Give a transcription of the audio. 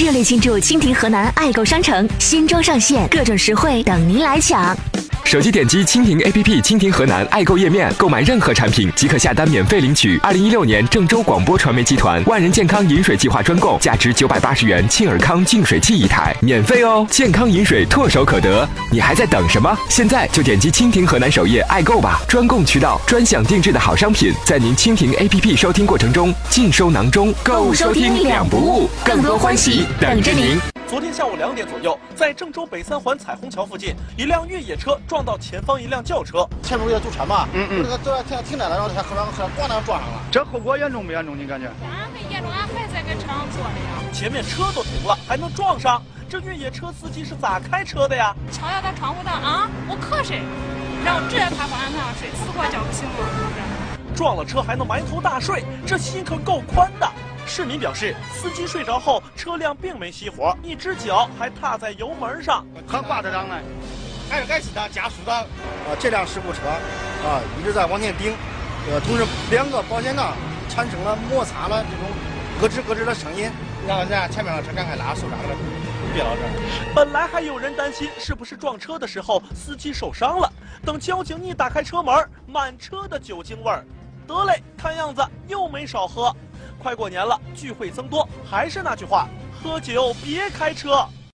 热烈庆祝蜻蜓河南爱购商城新装上线，各种实惠等您来抢。手机点击蜻蜓 APP 蜻蜓河南爱购页面，购买任何产品即可下单免费领取二零一六年郑州广播传媒集团万人健康饮水计划专供，价值九百八十元沁尔康净水器一台，免费哦！健康饮水唾手可得，你还在等什么？现在就点击蜻蜓河南首页爱购吧！专供渠道，专享定制的好商品，在您蜻蜓 APP 收听过程中尽收囊中，购物收听两不误，更多欢喜等着您。昨天下午两点左右，在郑州北三环彩虹桥附近，一辆越野车撞到前方一辆轿车，前面不也堵车嘛？嗯嗯，这个这停停着了，然后他后边后咣当撞上了。这后果严重不严重？你感觉？俺很严重，俺还在跟车上坐着呀。前面车都停了，还能撞上？这越野车司机是咋开车的呀？敲下他窗户的啊，我瞌睡，然后直接趴方向盘上睡，死活叫不醒我。撞了车还能埋头大睡，这心可够宽的。市民表示，司机睡着后，车辆并没熄火，一只脚还踏在油门上，还挂着档呢。还还是他加速档，啊，这辆事故车啊一直在往前顶，呃，同时两个保险杠产生了摩擦了这种咯吱咯吱的声音，然后人家前面的车赶快拉手刹了，别到这儿。本来还有人担心是不是撞车的时候司机受伤了，等交警一打开车门，满车的酒精味儿，得嘞，看样子又没少喝。快过年了，聚会增多，还是那句话，喝酒别开车。